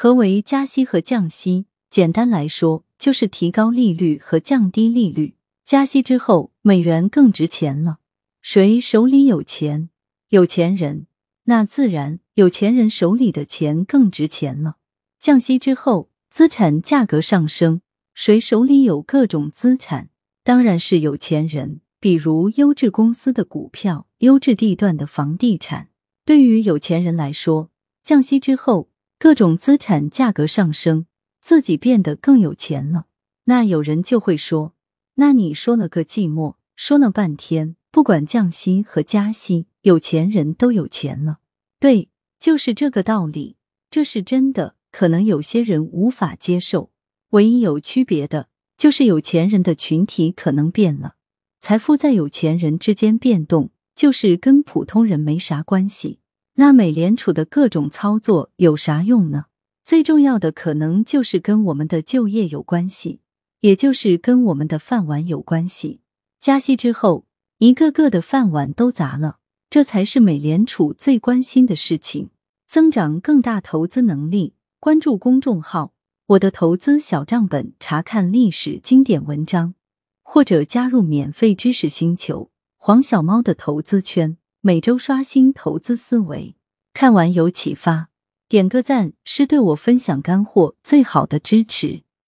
何为加息和降息？简单来说，就是提高利率和降低利率。加息之后，美元更值钱了。谁手里有钱？有钱人，那自然有钱人手里的钱更值钱了。降息之后，资产价格上升，谁手里有各种资产？当然是有钱人。比如优质公司的股票、优质地段的房地产。对于有钱人来说，降息之后，各种资产价格上升，自己变得更有钱了。那有人就会说：“那你说了个寂寞，说了半天，不管降息和加息，有钱人都有钱了。”对，就是这个道理，这是真的。可能有些人无法接受，唯一有区别的就是有钱人的群体可能变了。财富在有钱人之间变动，就是跟普通人没啥关系。那美联储的各种操作有啥用呢？最重要的可能就是跟我们的就业有关系，也就是跟我们的饭碗有关系。加息之后，一个个的饭碗都砸了，这才是美联储最关心的事情。增长更大投资能力，关注公众号“我的投资小账本”，查看历史经典文章。或者加入免费知识星球黄小猫的投资圈，每周刷新投资思维，看完有启发，点个赞是对我分享干货最好的支持。